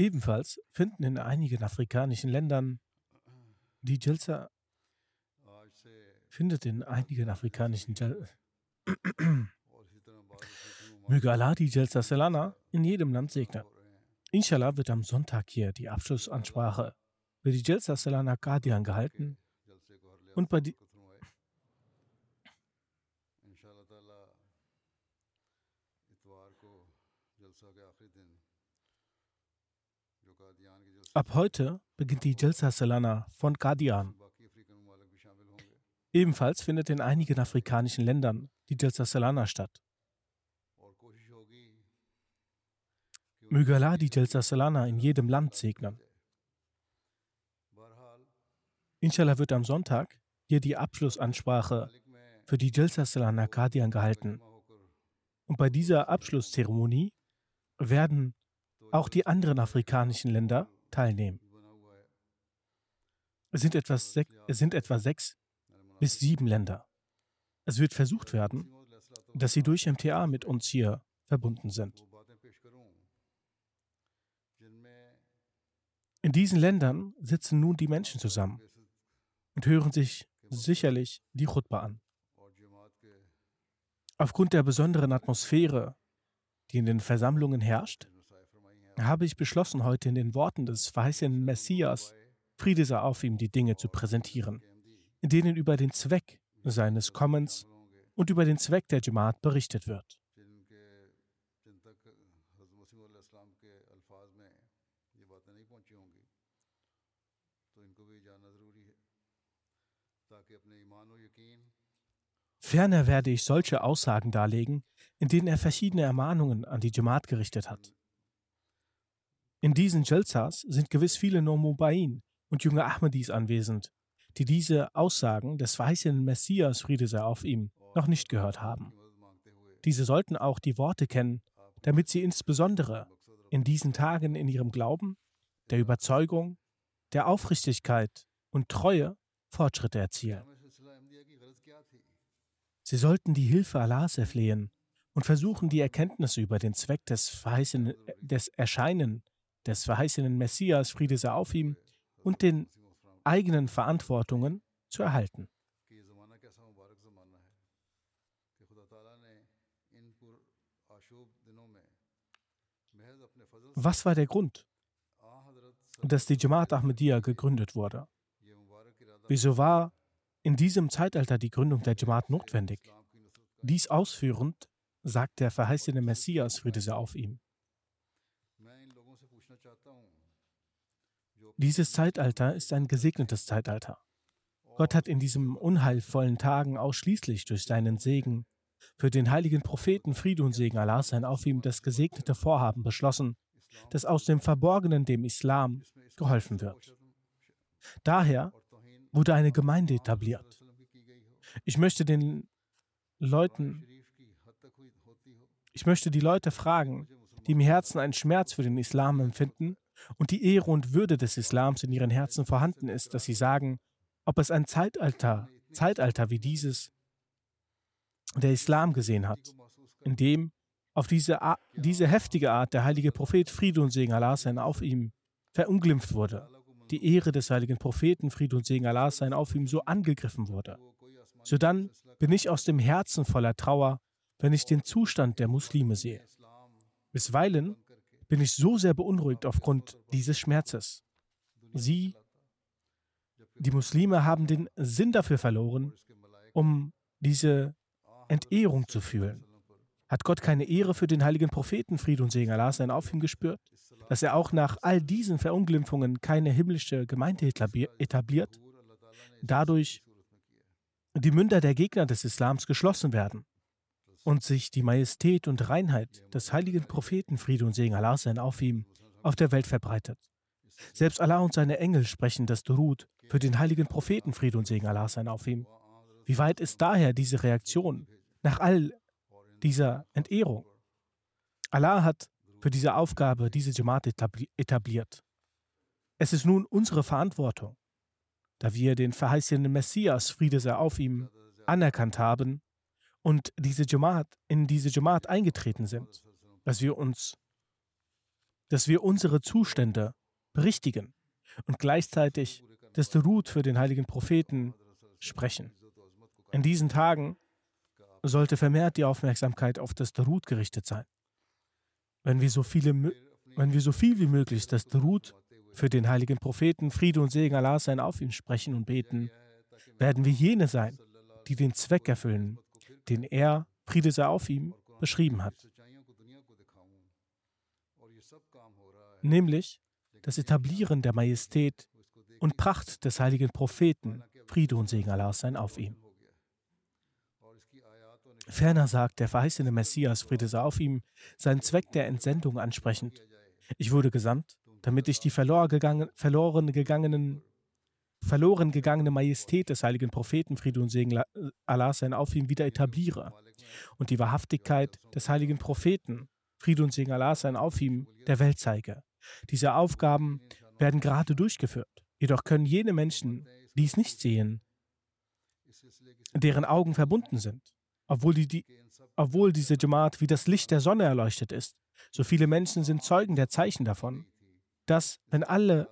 Ebenfalls finden in einigen afrikanischen Ländern die Jalsa findet in einigen afrikanischen Möge Allah die Jalsa Salana in jedem Land segnen. Inshallah wird am Sonntag hier die Abschlussansprache für die Jalsa Salana Guardian gehalten und bei die Ab heute beginnt die Jalsa Salana von Qadian. Ebenfalls findet in einigen afrikanischen Ländern die Jalsa Salana statt. Möge Allah die Jalsa Salana in jedem Land segnen. Inshallah wird am Sonntag hier die Abschlussansprache für die Jalsa Salana Qadian gehalten. Und bei dieser Abschlusszeremonie werden auch die anderen afrikanischen Länder teilnehmen. Es sind, etwa sech, es sind etwa sechs bis sieben Länder. Es wird versucht werden, dass sie durch MTA mit uns hier verbunden sind. In diesen Ländern sitzen nun die Menschen zusammen und hören sich sicherlich die Chutba an. Aufgrund der besonderen Atmosphäre, die in den Versammlungen herrscht, habe ich beschlossen, heute in den Worten des verheißenen Messias, Friede sei auf ihm, die Dinge zu präsentieren, in denen über den Zweck seines Kommens und über den Zweck der Jamaat berichtet wird. Ferner werde ich solche Aussagen darlegen, in denen er verschiedene Ermahnungen an die Jamaat gerichtet hat. In diesen Jalsas sind gewiss viele Nomubain und junge Ahmadis anwesend, die diese Aussagen des verheißenen Messias, Friede sei auf ihm, noch nicht gehört haben. Diese sollten auch die Worte kennen, damit sie insbesondere in diesen Tagen in ihrem Glauben, der Überzeugung, der Aufrichtigkeit und Treue Fortschritte erzielen. Sie sollten die Hilfe Allahs erflehen und versuchen, die Erkenntnisse über den Zweck des, verheißenen, des Erscheinen des verheißenen Messias, Friede sei auf ihm, und den eigenen Verantwortungen zu erhalten. Was war der Grund, dass die Jamaat Ahmadiyya gegründet wurde? Wieso war in diesem Zeitalter die Gründung der Jamaat notwendig? Dies ausführend sagt der verheißene Messias, Friede sei auf ihm. Dieses Zeitalter ist ein gesegnetes Zeitalter. Gott hat in diesen unheilvollen Tagen ausschließlich durch seinen Segen für den heiligen Propheten Friede und Segen Allah sein auf ihm das gesegnete Vorhaben beschlossen, dass aus dem Verborgenen dem Islam geholfen wird. Daher wurde eine Gemeinde etabliert. Ich möchte den Leuten, ich möchte die Leute fragen, die im Herzen einen Schmerz für den Islam empfinden und die Ehre und Würde des Islams in ihren Herzen vorhanden ist, dass sie sagen, ob es ein Zeitalter, Zeitalter wie dieses der Islam gesehen hat, in dem auf diese, diese heftige Art der heilige Prophet Friede und Segen Allah sein auf ihm verunglimpft wurde, die Ehre des heiligen Propheten Friede und Segen Allah sein auf ihm so angegriffen wurde. So dann bin ich aus dem Herzen voller Trauer, wenn ich den Zustand der Muslime sehe. Bisweilen bin ich so sehr beunruhigt aufgrund dieses Schmerzes. Sie, die Muslime, haben den Sinn dafür verloren, um diese Entehrung zu fühlen. Hat Gott keine Ehre für den heiligen Propheten, Friede und Segen Allah sein auf ihm gespürt, dass er auch nach all diesen Verunglimpfungen keine himmlische Gemeinde etabliert, dadurch die Münder der Gegner des Islams geschlossen werden und sich die Majestät und Reinheit des heiligen Propheten, Friede und Segen Allah sein auf ihm, auf der Welt verbreitet. Selbst Allah und seine Engel sprechen das Durud für den heiligen Propheten, Friede und Segen Allah sein auf ihm. Wie weit ist daher diese Reaktion nach all dieser Entehrung? Allah hat für diese Aufgabe diese Jamaat etabliert. Es ist nun unsere Verantwortung, da wir den verheißenen Messias, Friede sei auf ihm, anerkannt haben und diese Jamaat, in diese Jamaat eingetreten sind, dass wir uns, dass wir unsere Zustände berichtigen und gleichzeitig das Derut für den heiligen Propheten sprechen. In diesen Tagen sollte vermehrt die Aufmerksamkeit auf das Derut gerichtet sein. Wenn wir so, viele, wenn wir so viel wie möglich das Derut für den heiligen Propheten, Friede und Segen Allah sein auf ihn sprechen und beten, werden wir jene sein, die den Zweck erfüllen, den er, Friede sei auf ihm, beschrieben hat. Nämlich das Etablieren der Majestät und Pracht des heiligen Propheten, Friede und Segen Allah sein auf ihm. Ferner sagt der verheißene Messias, Friede sei auf ihm, seinen Zweck der Entsendung ansprechend. Ich wurde gesandt, damit ich die verloren, verloren gegangenen verloren gegangene Majestät des heiligen Propheten, Friede und Segen Allah sein auf ihm wieder etabliere und die Wahrhaftigkeit des heiligen Propheten, Friede und Segen Allah sein auf ihm, der Welt zeige. Diese Aufgaben werden gerade durchgeführt. Jedoch können jene Menschen dies nicht sehen, deren Augen verbunden sind, obwohl, die, obwohl diese Jamaat wie das Licht der Sonne erleuchtet ist. So viele Menschen sind Zeugen der Zeichen davon, dass, wenn alle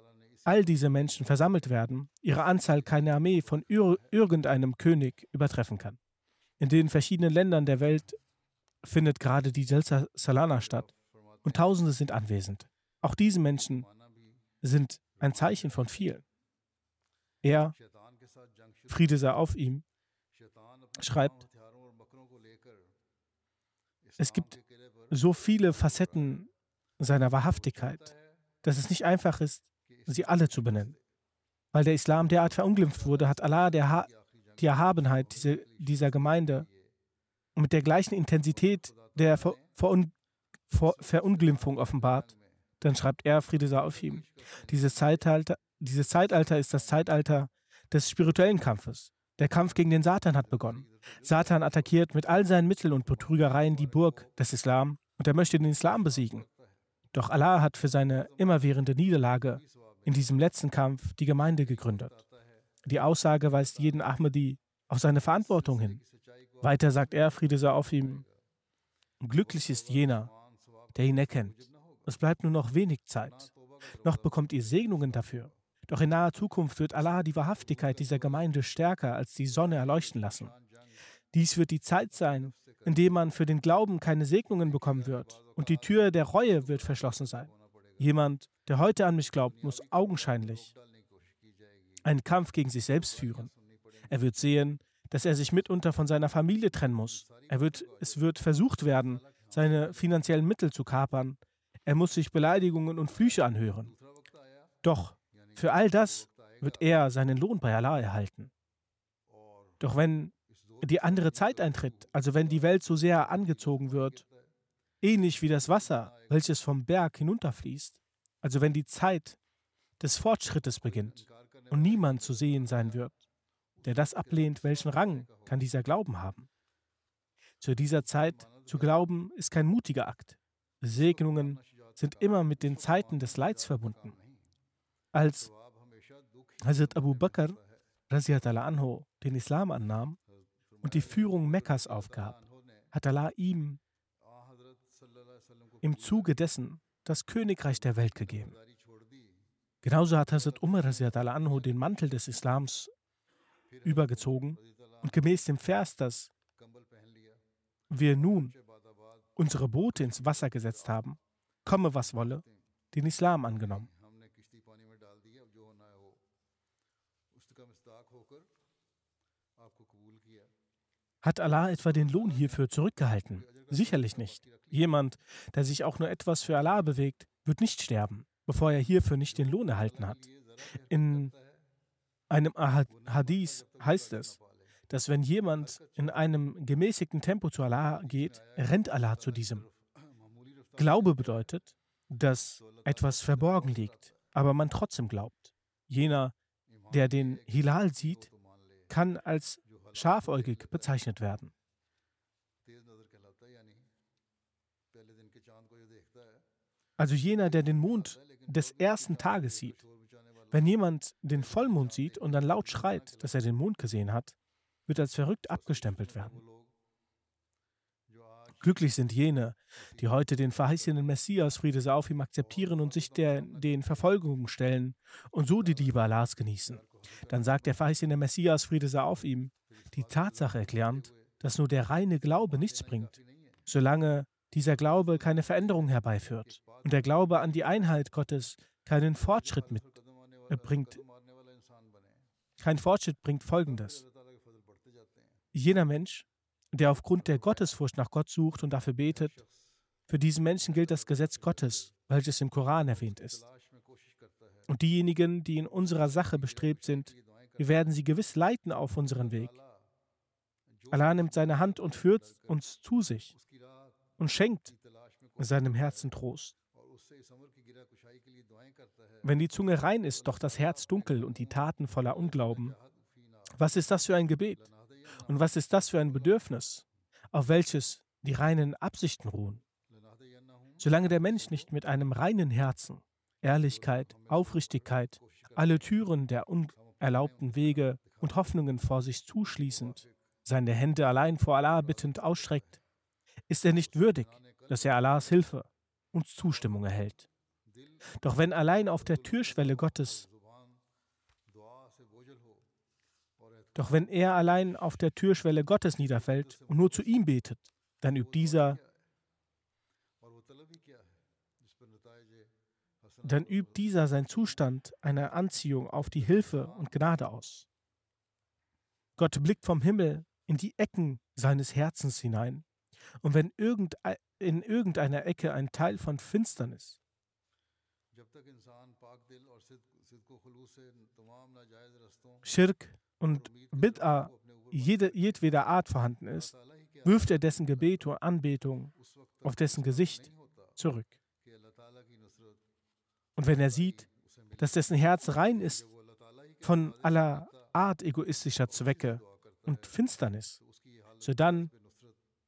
all diese Menschen versammelt werden, ihre Anzahl keine Armee von ir irgendeinem König übertreffen kann. In den verschiedenen Ländern der Welt findet gerade die Delta Salana statt und Tausende sind anwesend. Auch diese Menschen sind ein Zeichen von vielen. Er, Friede sei auf ihm, schreibt, es gibt so viele Facetten seiner Wahrhaftigkeit, dass es nicht einfach ist, sie alle zu benennen. Weil der Islam derart verunglimpft wurde, hat Allah ha die Erhabenheit diese, dieser Gemeinde mit der gleichen Intensität der Ver Verun Ver Verunglimpfung offenbart. Dann schreibt er, Friede sei auf ihm. Dieses Zeitalter, dieses Zeitalter ist das Zeitalter des spirituellen Kampfes. Der Kampf gegen den Satan hat begonnen. Satan attackiert mit all seinen Mitteln und Betrügereien die Burg des Islam und er möchte den Islam besiegen. Doch Allah hat für seine immerwährende Niederlage in diesem letzten Kampf die Gemeinde gegründet. Die Aussage weist jeden Ahmadi auf seine Verantwortung hin. Weiter sagt er, Friede sei auf ihm, glücklich ist jener, der ihn erkennt. Es bleibt nur noch wenig Zeit. Noch bekommt ihr Segnungen dafür. Doch in naher Zukunft wird Allah die Wahrhaftigkeit dieser Gemeinde stärker als die Sonne erleuchten lassen. Dies wird die Zeit sein, in der man für den Glauben keine Segnungen bekommen wird und die Tür der Reue wird verschlossen sein. Jemand, der heute an mich glaubt, muss augenscheinlich einen Kampf gegen sich selbst führen. Er wird sehen, dass er sich mitunter von seiner Familie trennen muss. Er wird, es wird versucht werden, seine finanziellen Mittel zu kapern. Er muss sich Beleidigungen und Flüche anhören. Doch für all das wird er seinen Lohn bei Allah erhalten. Doch wenn die andere Zeit eintritt, also wenn die Welt so sehr angezogen wird, ähnlich wie das Wasser, welches vom Berg hinunterfließt, also wenn die Zeit des Fortschrittes beginnt und niemand zu sehen sein wird, der das ablehnt, welchen Rang kann dieser Glauben haben? Zu dieser Zeit zu glauben ist kein mutiger Akt. Segnungen sind immer mit den Zeiten des Leids verbunden. Als Hazrat Abu Bakr anho, den Islam annahm, und die Führung Mekkas aufgab, hat Allah ihm im Zuge dessen das Königreich der Welt gegeben. Genauso hat Hazrat Umar anhu den Mantel des Islams übergezogen und gemäß dem Vers, dass wir nun unsere Boote ins Wasser gesetzt haben, komme was wolle, den Islam angenommen. Hat Allah etwa den Lohn hierfür zurückgehalten? Sicherlich nicht. Jemand, der sich auch nur etwas für Allah bewegt, wird nicht sterben, bevor er hierfür nicht den Lohn erhalten hat. In einem Hadith heißt es, dass wenn jemand in einem gemäßigten Tempo zu Allah geht, rennt Allah zu diesem. Glaube bedeutet, dass etwas verborgen liegt, aber man trotzdem glaubt. Jener, der den Hilal sieht, kann als scharfäugig bezeichnet werden. Also jener, der den Mond des ersten Tages sieht. Wenn jemand den Vollmond sieht und dann laut schreit, dass er den Mond gesehen hat, wird als verrückt abgestempelt werden. Glücklich sind jene, die heute den verheißenen Messias, Friede sei auf ihm, akzeptieren und sich der, den Verfolgungen stellen und so die Liebe Allahs genießen. Dann sagt der verheißene Messias, Friede sei auf ihm, die Tatsache erklärend, dass nur der reine Glaube nichts bringt, solange dieser Glaube keine Veränderung herbeiführt und der Glaube an die Einheit Gottes keinen Fortschritt mitbringt. Äh, Kein Fortschritt bringt Folgendes. Jener Mensch, der aufgrund der Gottesfurcht nach Gott sucht und dafür betet, für diesen Menschen gilt das Gesetz Gottes, welches im Koran erwähnt ist. Und diejenigen, die in unserer Sache bestrebt sind, wir werden sie gewiss leiten auf unseren Weg. Allah nimmt seine Hand und führt uns zu sich und schenkt seinem Herzen Trost. Wenn die Zunge rein ist, doch das Herz dunkel und die Taten voller Unglauben, was ist das für ein Gebet? Und was ist das für ein Bedürfnis, auf welches die reinen Absichten ruhen? Solange der Mensch nicht mit einem reinen Herzen, Ehrlichkeit, Aufrichtigkeit, alle Türen der unerlaubten Wege und Hoffnungen vor sich zuschließend, seine Hände allein vor Allah bittend ausstreckt, ist er nicht würdig, dass er Allahs Hilfe und Zustimmung erhält. Doch wenn allein auf der Türschwelle Gottes, doch wenn er allein auf der Türschwelle Gottes niederfällt und nur zu ihm betet, dann übt dieser dann übt dieser sein Zustand einer Anziehung auf die Hilfe und Gnade aus. Gott blickt vom Himmel in die Ecken seines Herzens hinein. Und wenn in irgendeiner Ecke ein Teil von Finsternis Schirk und Bid'a jede, jedweder Art vorhanden ist, wirft er dessen Gebet und Anbetung auf dessen Gesicht zurück. Und wenn er sieht, dass dessen Herz rein ist von aller Art egoistischer Zwecke und Finsternis, so dann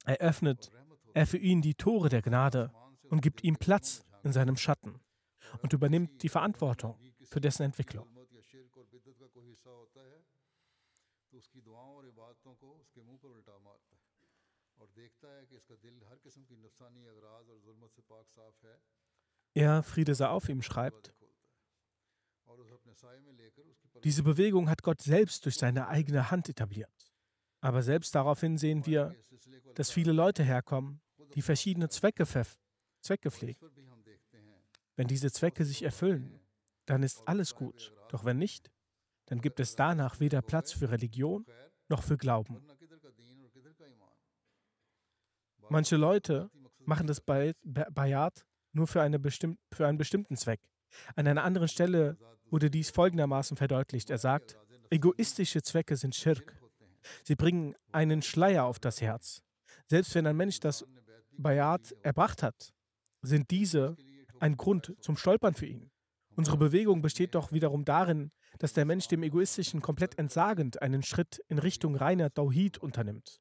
eröffnet er für ihn die Tore der Gnade und gibt ihm Platz in seinem Schatten und übernimmt die Verantwortung für dessen Entwicklung. Er, Friede sei auf ihm, schreibt, diese Bewegung hat Gott selbst durch seine eigene Hand etabliert. Aber selbst daraufhin sehen wir, dass viele Leute herkommen, die verschiedene Zwecke, Zwecke pflegen. Wenn diese Zwecke sich erfüllen, dann ist alles gut. Doch wenn nicht, dann gibt es danach weder Platz für Religion noch für Glauben. Manche Leute machen das Bayat nur für, eine bestimm für einen bestimmten Zweck. An einer anderen Stelle wurde dies folgendermaßen verdeutlicht. Er sagt, egoistische Zwecke sind Schirk. Sie bringen einen Schleier auf das Herz. Selbst wenn ein Mensch das Bayat erbracht hat, sind diese ein Grund zum Stolpern für ihn. Unsere Bewegung besteht doch wiederum darin, dass der Mensch dem Egoistischen komplett entsagend einen Schritt in Richtung reiner Tauhid unternimmt.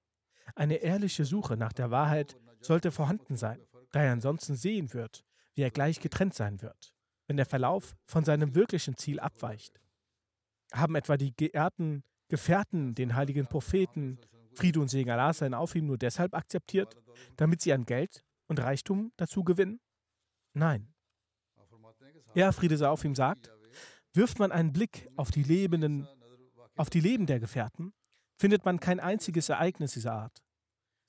Eine ehrliche Suche nach der Wahrheit sollte vorhanden sein, da er ansonsten sehen wird, wie er gleich getrennt sein wird, wenn der Verlauf von seinem wirklichen Ziel abweicht. Haben etwa die geehrten Gefährten den heiligen Propheten Friede und Segen Allah seien auf ihm nur deshalb akzeptiert, damit sie an Geld und Reichtum dazu gewinnen? Nein. Er, Friede sei auf ihm, sagt, wirft man einen Blick auf die lebenden, auf die Leben der Gefährten, findet man kein einziges Ereignis dieser Art.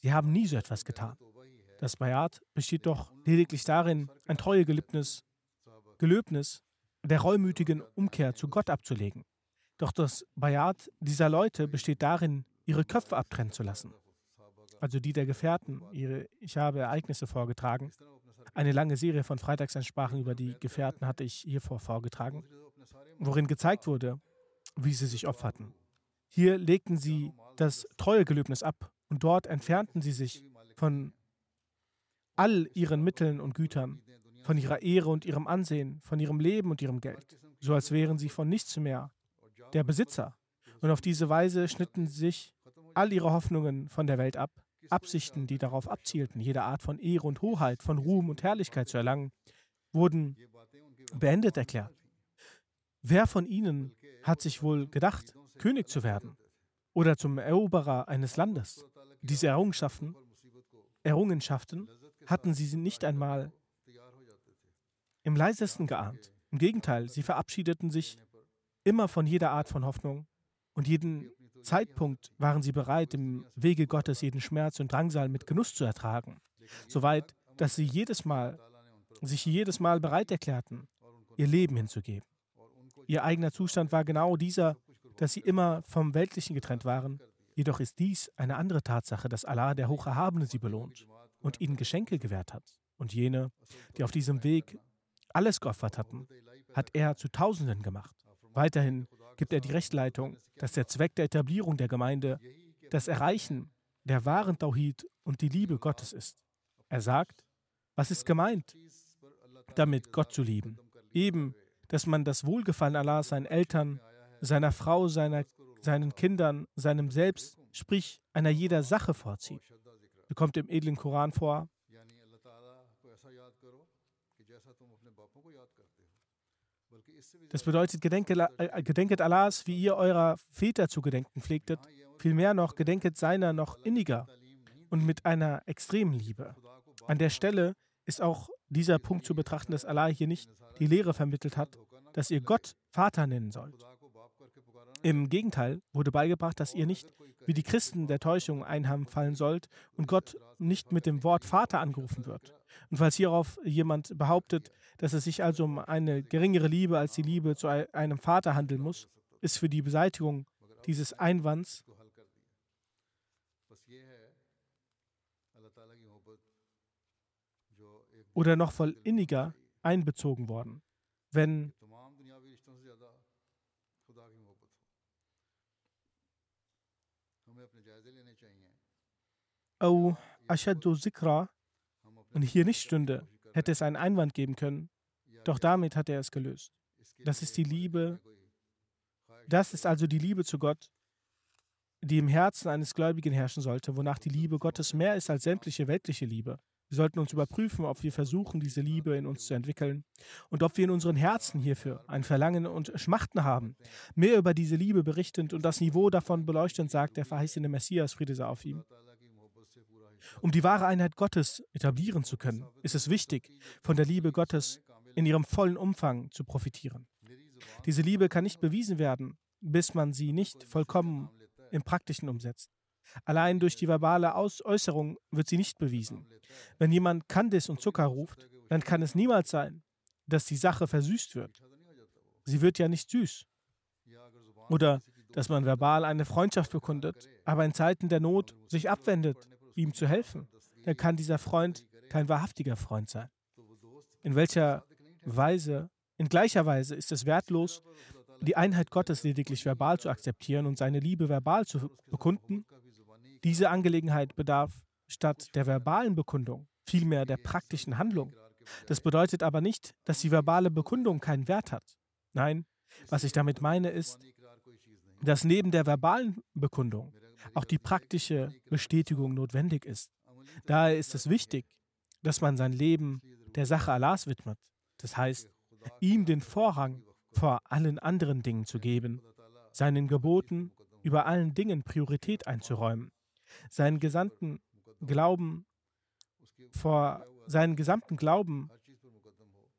Sie haben nie so etwas getan. Das Bayat besteht doch lediglich darin, ein Treuegelübnis Gelöbnis der reumütigen Umkehr zu Gott abzulegen. Doch das Bayat dieser Leute besteht darin, ihre Köpfe abtrennen zu lassen. Also die der Gefährten. Ihre, ich habe Ereignisse vorgetragen. Eine lange Serie von Freitagsansprachen über die Gefährten hatte ich hiervor vorgetragen, worin gezeigt wurde, wie sie sich opferten. Hier legten sie das Treuegelöbnis ab und dort entfernten sie sich von all ihren Mitteln und Gütern, von ihrer Ehre und ihrem Ansehen, von ihrem Leben und ihrem Geld, so als wären sie von nichts mehr der Besitzer. Und auf diese Weise schnitten sich all ihre Hoffnungen von der Welt ab, Absichten, die darauf abzielten, jede Art von Ehre und Hoheit, von Ruhm und Herrlichkeit zu erlangen, wurden beendet erklärt. Wer von ihnen hat sich wohl gedacht, König zu werden oder zum Eroberer eines Landes? Diese Errungenschaften, Errungenschaften hatten sie nicht einmal im leisesten geahnt. Im Gegenteil, sie verabschiedeten sich immer von jeder Art von Hoffnung und jeden Zeitpunkt waren sie bereit, im Wege Gottes jeden Schmerz und Drangsal mit Genuss zu ertragen, soweit, dass sie jedes Mal, sich jedes Mal bereit erklärten, ihr Leben hinzugeben. Ihr eigener Zustand war genau dieser, dass sie immer vom Weltlichen getrennt waren. Jedoch ist dies eine andere Tatsache, dass Allah, der Hocherhabene, sie belohnt und ihnen Geschenke gewährt hat. Und jene, die auf diesem Weg alles geopfert hatten, hat er zu Tausenden gemacht. Weiterhin gibt er die Rechtleitung, dass der Zweck der Etablierung der Gemeinde das Erreichen der wahren Tauhid und die Liebe Gottes ist. Er sagt, was ist gemeint, damit Gott zu lieben? Eben, dass man das Wohlgefallen Allahs seinen Eltern, seiner Frau, seiner, seinen Kindern, seinem Selbst, sprich einer jeder Sache vorzieht. Sie kommt im edlen Koran vor, Das bedeutet, gedenket, äh, gedenket Allahs, wie ihr eurer Väter zu gedenken pflegtet, vielmehr noch gedenket seiner noch inniger und mit einer extremen Liebe. An der Stelle ist auch dieser Punkt zu betrachten, dass Allah hier nicht die Lehre vermittelt hat, dass ihr Gott Vater nennen sollt. Im Gegenteil wurde beigebracht, dass ihr nicht wie die Christen der Täuschung einfallen sollt und Gott nicht mit dem Wort Vater angerufen wird. Und falls hierauf jemand behauptet, dass es sich also um eine geringere Liebe als die Liebe zu einem Vater handeln muss, ist für die Beseitigung dieses Einwands oder noch voll inniger einbezogen worden. Wenn Au Ashadu Zikra und hier nicht stünde, hätte es einen Einwand geben können, doch damit hat er es gelöst. Das ist die Liebe, das ist also die Liebe zu Gott, die im Herzen eines Gläubigen herrschen sollte, wonach die Liebe Gottes mehr ist als sämtliche weltliche Liebe. Wir sollten uns überprüfen, ob wir versuchen, diese Liebe in uns zu entwickeln und ob wir in unseren Herzen hierfür ein Verlangen und Schmachten haben. Mehr über diese Liebe berichtend und das Niveau davon beleuchtend sagt der verheißene Messias, Friede sei auf ihm. Um die wahre Einheit Gottes etablieren zu können, ist es wichtig, von der Liebe Gottes in ihrem vollen Umfang zu profitieren. Diese Liebe kann nicht bewiesen werden, bis man sie nicht vollkommen im Praktischen umsetzt. Allein durch die verbale Aus Äußerung wird sie nicht bewiesen. Wenn jemand Kandis und Zucker ruft, dann kann es niemals sein, dass die Sache versüßt wird. Sie wird ja nicht süß. Oder dass man verbal eine Freundschaft bekundet, aber in Zeiten der Not sich abwendet ihm zu helfen, dann kann dieser Freund kein wahrhaftiger Freund sein. In welcher Weise, in gleicher Weise ist es wertlos, die Einheit Gottes lediglich verbal zu akzeptieren und seine Liebe verbal zu bekunden. Diese Angelegenheit bedarf statt der verbalen Bekundung vielmehr der praktischen Handlung. Das bedeutet aber nicht, dass die verbale Bekundung keinen Wert hat. Nein, was ich damit meine ist, dass neben der verbalen Bekundung auch die praktische Bestätigung notwendig ist. Daher ist es wichtig, dass man sein Leben der Sache Allahs widmet. Das heißt, ihm den Vorrang vor allen anderen Dingen zu geben, seinen Geboten über allen Dingen Priorität einzuräumen. seinen gesamten Glauben vor seinen gesamten Glauben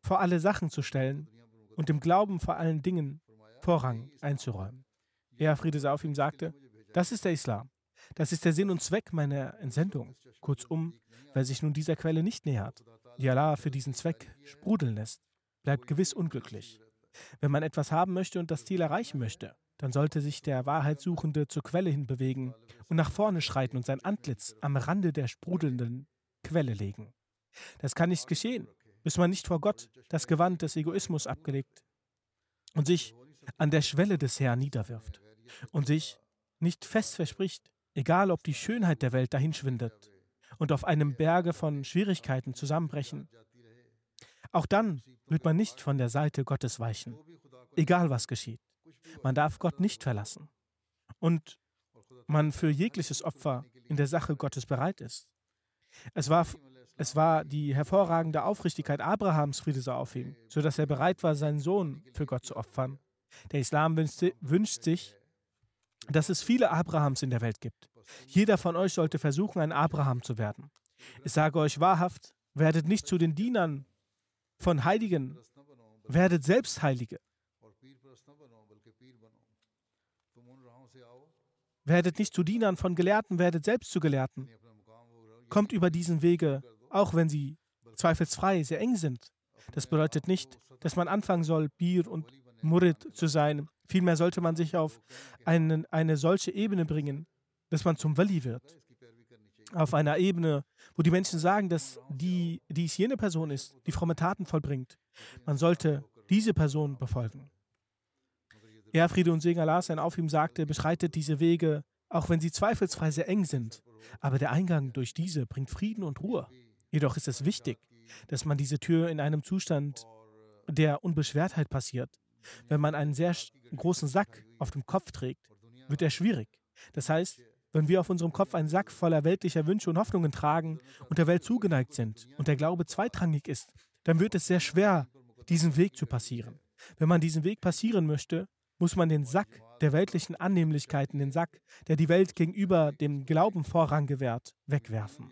vor alle Sachen zu stellen und dem Glauben vor allen Dingen Vorrang einzuräumen. Er, Friede sei auf ihm, sagte, das ist der Islam. Das ist der Sinn und Zweck meiner Entsendung. Kurzum, wer sich nun dieser Quelle nicht nähert, die Allah für diesen Zweck sprudeln lässt, bleibt gewiss unglücklich. Wenn man etwas haben möchte und das Ziel erreichen möchte, dann sollte sich der Wahrheitssuchende zur Quelle hin bewegen und nach vorne schreiten und sein Antlitz am Rande der sprudelnden Quelle legen. Das kann nicht geschehen, bis man nicht vor Gott das Gewand des Egoismus abgelegt und sich an der Schwelle des Herrn niederwirft und sich nicht fest verspricht, egal ob die Schönheit der Welt dahinschwindet und auf einem Berge von Schwierigkeiten zusammenbrechen. Auch dann wird man nicht von der Seite Gottes weichen, egal was geschieht. Man darf Gott nicht verlassen und man für jegliches Opfer in der Sache Gottes bereit ist. Es war, es war die hervorragende Aufrichtigkeit Abrahams, Friede sei auf ihm, sodass er bereit war, seinen Sohn für Gott zu opfern. Der Islam wünscht, wünscht sich, dass es viele Abrahams in der Welt gibt. Jeder von euch sollte versuchen, ein Abraham zu werden. Ich sage euch wahrhaft, werdet nicht zu den Dienern von Heiligen, werdet selbst Heilige. Werdet nicht zu Dienern von Gelehrten, werdet selbst zu Gelehrten. Kommt über diesen Wege, auch wenn sie zweifelsfrei sehr eng sind. Das bedeutet nicht, dass man anfangen soll, Bir und Murid zu sein. Vielmehr sollte man sich auf einen, eine solche Ebene bringen, dass man zum Wali wird. Auf einer Ebene, wo die Menschen sagen, dass die, dies jene Person ist, die fromme Taten vollbringt. Man sollte diese Person befolgen. Er, Friede und Segen Allah sein auf ihm sagte, beschreitet diese Wege, auch wenn sie zweifelsfrei sehr eng sind. Aber der Eingang durch diese bringt Frieden und Ruhe. Jedoch ist es wichtig, dass man diese Tür in einem Zustand der Unbeschwertheit passiert. Wenn man einen sehr großen Sack auf dem Kopf trägt, wird er schwierig. Das heißt, wenn wir auf unserem Kopf einen Sack voller weltlicher Wünsche und Hoffnungen tragen und der Welt zugeneigt sind und der Glaube zweitrangig ist, dann wird es sehr schwer, diesen Weg zu passieren. Wenn man diesen Weg passieren möchte, muss man den Sack der weltlichen Annehmlichkeiten, den Sack, der die Welt gegenüber dem Glauben Vorrang gewährt, wegwerfen.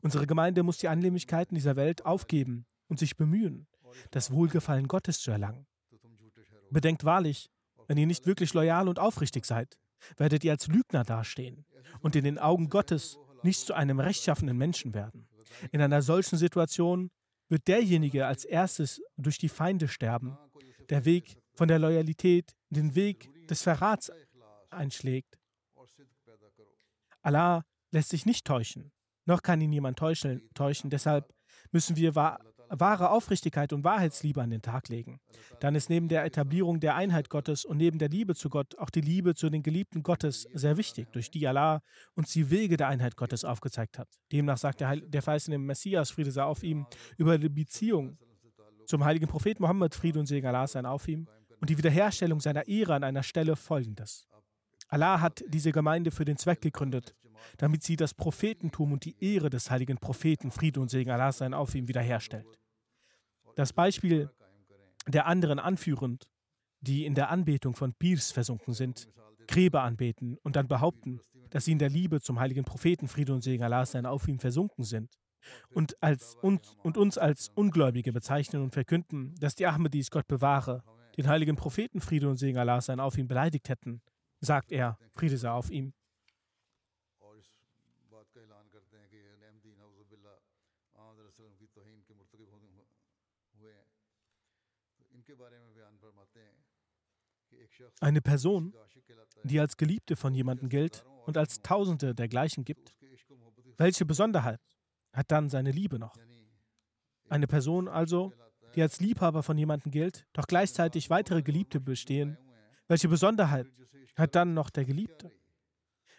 Unsere Gemeinde muss die Annehmlichkeiten dieser Welt aufgeben und sich bemühen, das Wohlgefallen Gottes zu erlangen. Bedenkt wahrlich, wenn ihr nicht wirklich loyal und aufrichtig seid, werdet ihr als Lügner dastehen und in den Augen Gottes nicht zu einem rechtschaffenen Menschen werden. In einer solchen Situation wird derjenige als erstes durch die Feinde sterben, der Weg von der Loyalität den Weg des Verrats einschlägt. Allah lässt sich nicht täuschen, noch kann ihn niemand täuschen. täuschen. Deshalb müssen wir wahre Aufrichtigkeit und Wahrheitsliebe an den Tag legen. Dann ist neben der Etablierung der Einheit Gottes und neben der Liebe zu Gott auch die Liebe zu den Geliebten Gottes sehr wichtig, durch die Allah uns die Wege der Einheit Gottes aufgezeigt hat. Demnach sagt der, Heil der verheißene Messias, Friede sei auf ihm, über die Beziehung zum heiligen Propheten Mohammed, Friede und Segen Allah sein auf ihm, und die Wiederherstellung seiner Ehre an einer Stelle folgendes. Allah hat diese Gemeinde für den Zweck gegründet, damit sie das Prophetentum und die Ehre des heiligen Propheten, Friede und Segen Allah sein auf ihm wiederherstellt. Das Beispiel der anderen anführend, die in der Anbetung von Pirs versunken sind, Gräber anbeten und dann behaupten, dass sie in der Liebe zum heiligen Propheten, Friede und Segen Allah sein auf ihm versunken sind und, als, und, und uns als Ungläubige bezeichnen und verkünden, dass die Ahmadis Gott bewahre den heiligen Propheten Friede und Segen Allah sein auf ihn beleidigt hätten, sagt er, Friede sei auf ihm. Eine Person, die als Geliebte von jemandem gilt und als Tausende dergleichen gibt, welche Besonderheit hat dann seine Liebe noch? Eine Person also, die als Liebhaber von jemandem gilt, doch gleichzeitig weitere Geliebte bestehen, welche Besonderheit hat dann noch der Geliebte?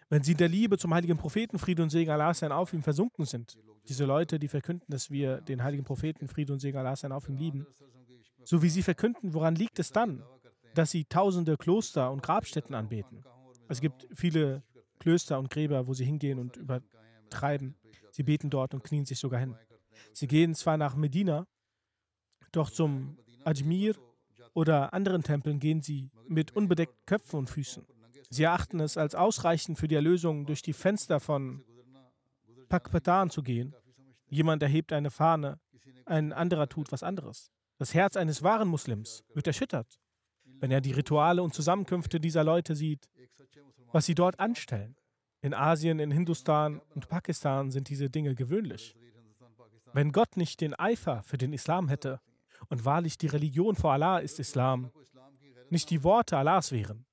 Wenn sie in der Liebe zum heiligen Propheten Friede und Segen Allah sein auf ihm versunken sind, diese Leute, die verkünden, dass wir den heiligen Propheten Friede und Segen Allah sein auf ihm lieben, so wie sie verkünden, woran liegt es dann, dass sie tausende Kloster und Grabstätten anbeten? Es gibt viele Klöster und Gräber, wo sie hingehen und übertreiben. Sie beten dort und knien sich sogar hin. Sie gehen zwar nach Medina, doch zum Ajmir oder anderen Tempeln gehen sie mit unbedeckten Köpfen und Füßen. Sie erachten es als ausreichend für die Erlösung durch die Fenster von Pakpatan zu gehen. Jemand erhebt eine Fahne, ein anderer tut was anderes. Das Herz eines wahren Muslims wird erschüttert, wenn er die Rituale und Zusammenkünfte dieser Leute sieht, was sie dort anstellen. In Asien, in Hindustan und Pakistan sind diese Dinge gewöhnlich. Wenn Gott nicht den Eifer für den Islam hätte, und wahrlich die Religion vor Allah ist Islam, nicht die Worte Allahs wären,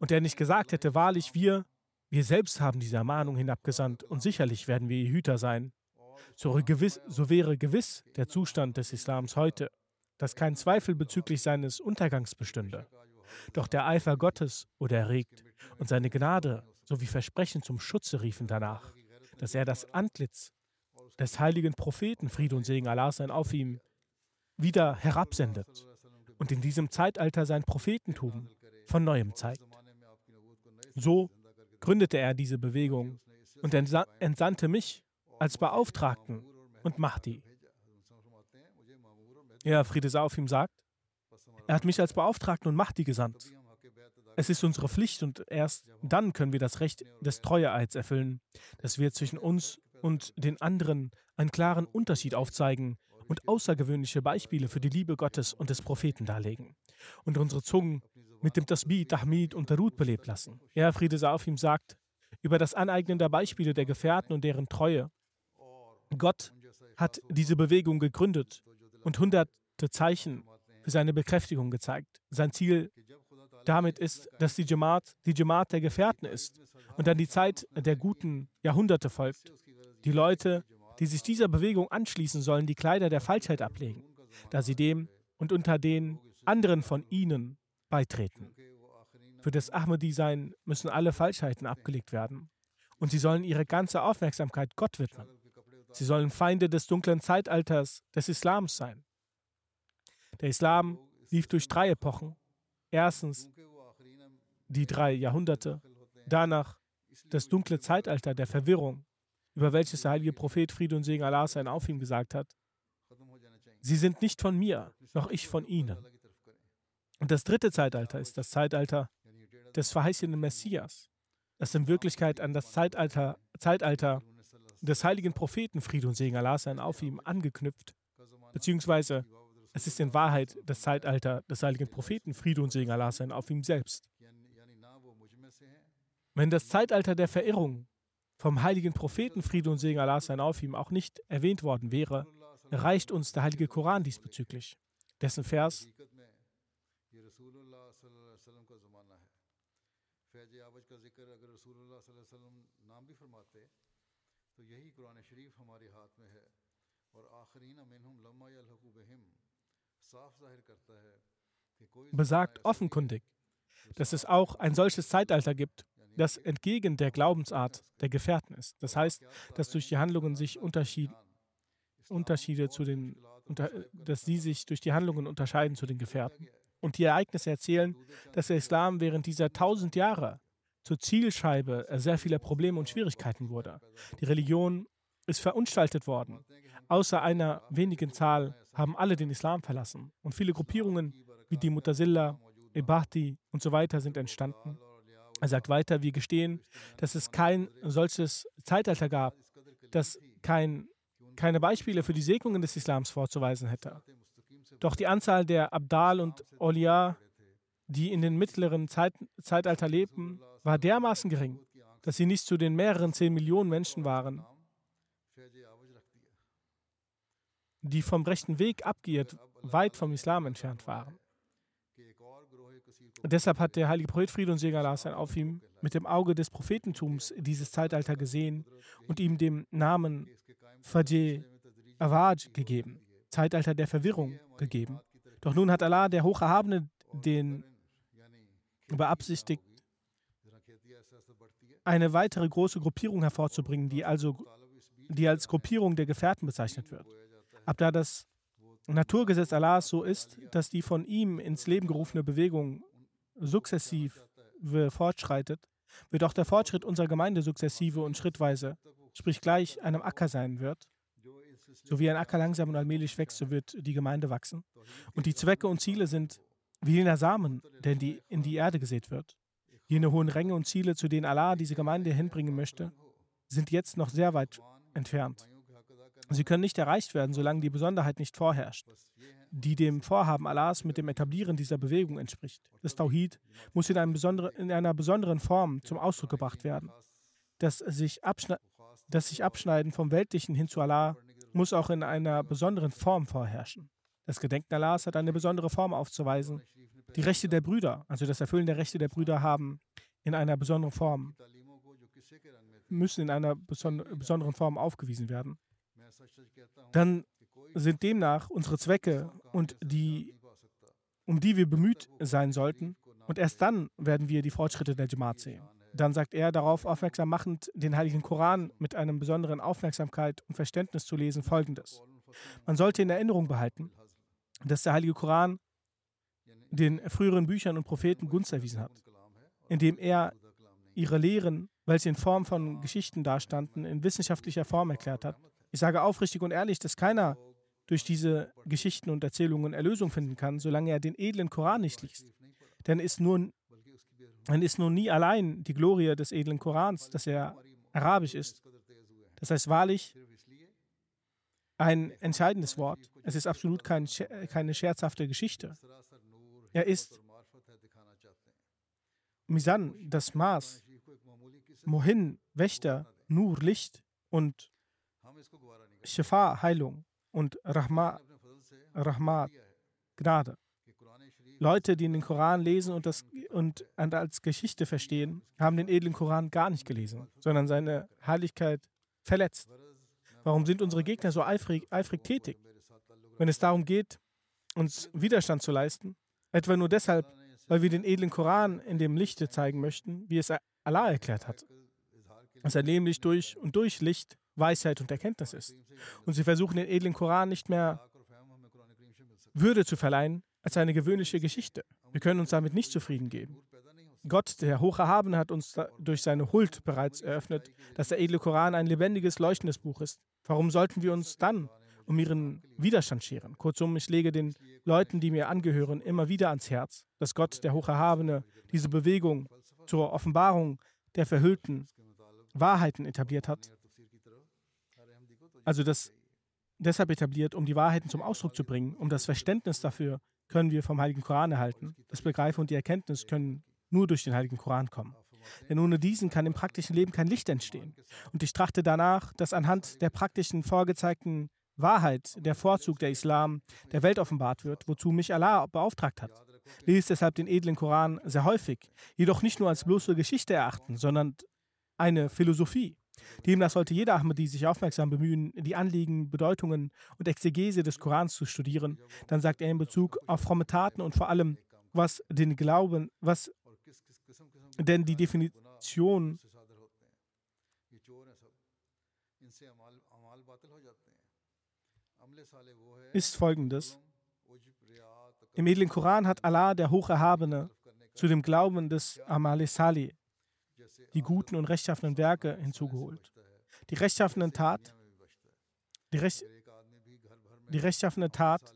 und er nicht gesagt hätte, wahrlich wir, wir selbst haben diese Ermahnung hinabgesandt und sicherlich werden wir ihr Hüter sein, so, gewiss, so wäre gewiss der Zustand des Islams heute, dass kein Zweifel bezüglich seines Untergangs bestünde. Doch der Eifer Gottes wurde erregt und seine Gnade sowie Versprechen zum Schutze riefen danach, dass er das Antlitz des heiligen Propheten, Friede und Segen Allah sein auf ihm, wieder herabsendet und in diesem Zeitalter sein Prophetentum von neuem zeigt. So gründete er diese Bewegung und entsandte mich als Beauftragten und Mahdi. Ja, Friede sei auf ihm sagt, er hat mich als Beauftragten und Mahdi gesandt. Es ist unsere Pflicht und erst dann können wir das Recht des Treueeids erfüllen, dass wir zwischen uns und den anderen einen klaren Unterschied aufzeigen und außergewöhnliche Beispiele für die Liebe Gottes und des Propheten darlegen und unsere Zungen mit dem Tasbih, Tahmid und Darut belebt lassen. Er, Friede sei auf ihm, sagt über das Aneignen der Beispiele der Gefährten und deren Treue. Gott hat diese Bewegung gegründet und hunderte Zeichen für seine Bekräftigung gezeigt. Sein Ziel damit ist, dass die Jamaat die Jamaat der Gefährten ist und dann die Zeit der guten Jahrhunderte folgt. Die Leute, die sich dieser Bewegung anschließen, sollen die Kleider der Falschheit ablegen, da sie dem und unter den anderen von ihnen beitreten. Für das Ahmadi-Sein müssen alle Falschheiten abgelegt werden und sie sollen ihre ganze Aufmerksamkeit Gott widmen. Sie sollen Feinde des dunklen Zeitalters des Islams sein. Der Islam lief durch drei Epochen. Erstens die drei Jahrhunderte, danach das dunkle Zeitalter der Verwirrung, über welches der heilige Prophet Friede und Segen Allah sein auf ihm gesagt hat. Sie sind nicht von mir, noch ich von ihnen. Und das dritte Zeitalter ist das Zeitalter des verheißenen Messias, das in Wirklichkeit an das Zeitalter, Zeitalter des heiligen Propheten Friede und Segen Allah sein auf ihm angeknüpft, beziehungsweise es ist in Wahrheit das Zeitalter des heiligen Propheten Friede und Segen Allah sein auf ihm selbst. Wenn das Zeitalter der Verirrung vom heiligen Propheten Friede und Segen Allah sein auf ihm auch nicht erwähnt worden wäre, reicht uns der heilige Koran diesbezüglich. Dessen Vers besagt offenkundig, dass es auch ein solches Zeitalter gibt, das entgegen der Glaubensart der Gefährten ist. Das heißt, dass durch die Handlungen sich Unterschied, Unterschiede zu den, unter, dass sie sich durch die Handlungen unterscheiden zu den Gefährten. Und die Ereignisse erzählen, dass der Islam während dieser tausend Jahre zur Zielscheibe sehr vieler Probleme und Schwierigkeiten wurde. Die Religion ist verunstaltet worden. Außer einer wenigen Zahl haben alle den Islam verlassen. Und viele Gruppierungen wie die Mutazilla, Ibahti und so weiter sind entstanden. Er sagt weiter, wir gestehen, dass es kein solches Zeitalter gab, das kein, keine Beispiele für die Segnungen des Islams vorzuweisen hätte. Doch die Anzahl der Abdal und Awliya, die in den mittleren Zeit, Zeitalter lebten, war dermaßen gering, dass sie nicht zu den mehreren zehn Millionen Menschen waren, die vom rechten Weg abgeirrt weit vom Islam entfernt waren. Deshalb hat der heilige Prophet Friede und Segen Allah auf ihm mit dem Auge des Prophetentums dieses Zeitalter gesehen und ihm den Namen Fajr Awaj gegeben, Zeitalter der Verwirrung gegeben. Doch nun hat Allah, der Hocherhabene, den beabsichtigt, eine weitere große Gruppierung hervorzubringen, die also die als Gruppierung der Gefährten bezeichnet wird. Ab da das Naturgesetz Allahs so ist, dass die von ihm ins Leben gerufene Bewegung sukzessiv fortschreitet, wird auch der Fortschritt unserer Gemeinde sukzessive und schrittweise, sprich gleich einem Acker sein wird. So wie ein Acker langsam und allmählich wächst, so wird die Gemeinde wachsen. Und die Zwecke und Ziele sind wie jener Samen, der in die, in die Erde gesät wird. Jene hohen Ränge und Ziele, zu denen Allah diese Gemeinde hinbringen möchte, sind jetzt noch sehr weit entfernt. Sie können nicht erreicht werden, solange die Besonderheit nicht vorherrscht, die dem Vorhaben Allahs mit dem Etablieren dieser Bewegung entspricht. Das Tawhid muss in, in einer besonderen Form zum Ausdruck gebracht werden. Das sich, das sich Abschneiden vom Weltlichen hin zu Allah muss auch in einer besonderen Form vorherrschen. Das Gedenken Allahs hat eine besondere Form aufzuweisen. Die Rechte der Brüder, also das Erfüllen der Rechte der Brüder, haben in einer besonderen Form, müssen in einer besonderen Form aufgewiesen werden. Dann sind demnach unsere Zwecke und die, um die wir bemüht sein sollten, und erst dann werden wir die Fortschritte der Jamaat sehen. Dann sagt er, darauf aufmerksam machend, den Heiligen Koran mit einer besonderen Aufmerksamkeit und Verständnis zu lesen, folgendes. Man sollte in Erinnerung behalten, dass der Heilige Koran den früheren Büchern und Propheten Gunst erwiesen hat, indem er ihre Lehren, welche in Form von Geschichten dastanden, in wissenschaftlicher Form erklärt hat. Ich sage aufrichtig und ehrlich, dass keiner durch diese Geschichten und Erzählungen Erlösung finden kann, solange er den edlen Koran nicht liest. Denn ist nun, dann ist nun nie allein die Glorie des edlen Korans, dass er arabisch ist. Das heißt wahrlich, ein entscheidendes Wort. Es ist absolut kein, keine scherzhafte Geschichte. Er ist Misan, das Maß, Mohin, Wächter, Nur, Licht und Shifa, Heilung und Rahma, Rahmat, Gnade. Leute, die den Koran lesen und, das, und als Geschichte verstehen, haben den edlen Koran gar nicht gelesen, sondern seine Heiligkeit verletzt. Warum sind unsere Gegner so eifrig, eifrig tätig, wenn es darum geht, uns Widerstand zu leisten? Etwa nur deshalb, weil wir den edlen Koran in dem Lichte zeigen möchten, wie es Allah erklärt hat. Dass er nämlich durch und durch Licht, Weisheit und Erkenntnis ist. Und sie versuchen den edlen Koran nicht mehr Würde zu verleihen als eine gewöhnliche Geschichte. Wir können uns damit nicht zufrieden geben. Gott, der Hocherhabene, hat uns durch seine Huld bereits eröffnet, dass der edle Koran ein lebendiges, leuchtendes Buch ist. Warum sollten wir uns dann um ihren Widerstand scheren? Kurzum, ich lege den Leuten, die mir angehören, immer wieder ans Herz, dass Gott, der Hocherhabene, diese Bewegung zur Offenbarung der verhüllten Wahrheiten etabliert hat. Also das deshalb etabliert, um die Wahrheiten zum Ausdruck zu bringen, um das Verständnis dafür können wir vom Heiligen Koran erhalten. Das Begreifen und die Erkenntnis können nur durch den Heiligen Koran kommen. Denn ohne diesen kann im praktischen Leben kein Licht entstehen. Und ich trachte danach, dass anhand der praktischen vorgezeigten Wahrheit der Vorzug der Islam der Welt offenbart wird, wozu mich Allah beauftragt hat. Lese deshalb den edlen Koran sehr häufig, jedoch nicht nur als bloße Geschichte erachten, sondern eine Philosophie. Demnach sollte jeder Ahmadi sich aufmerksam bemühen, die Anliegen, Bedeutungen und Exegese des Korans zu studieren. Dann sagt er in Bezug auf fromme Taten und vor allem, was den Glauben, was denn die Definition ist folgendes. Im edlen Koran hat Allah, der Hocherhabene, zu dem Glauben des Amal Sali, die guten und rechtschaffenen Werke, hinzugeholt. Die rechtschaffene Tat, die, Recht, die rechtschaffene Tat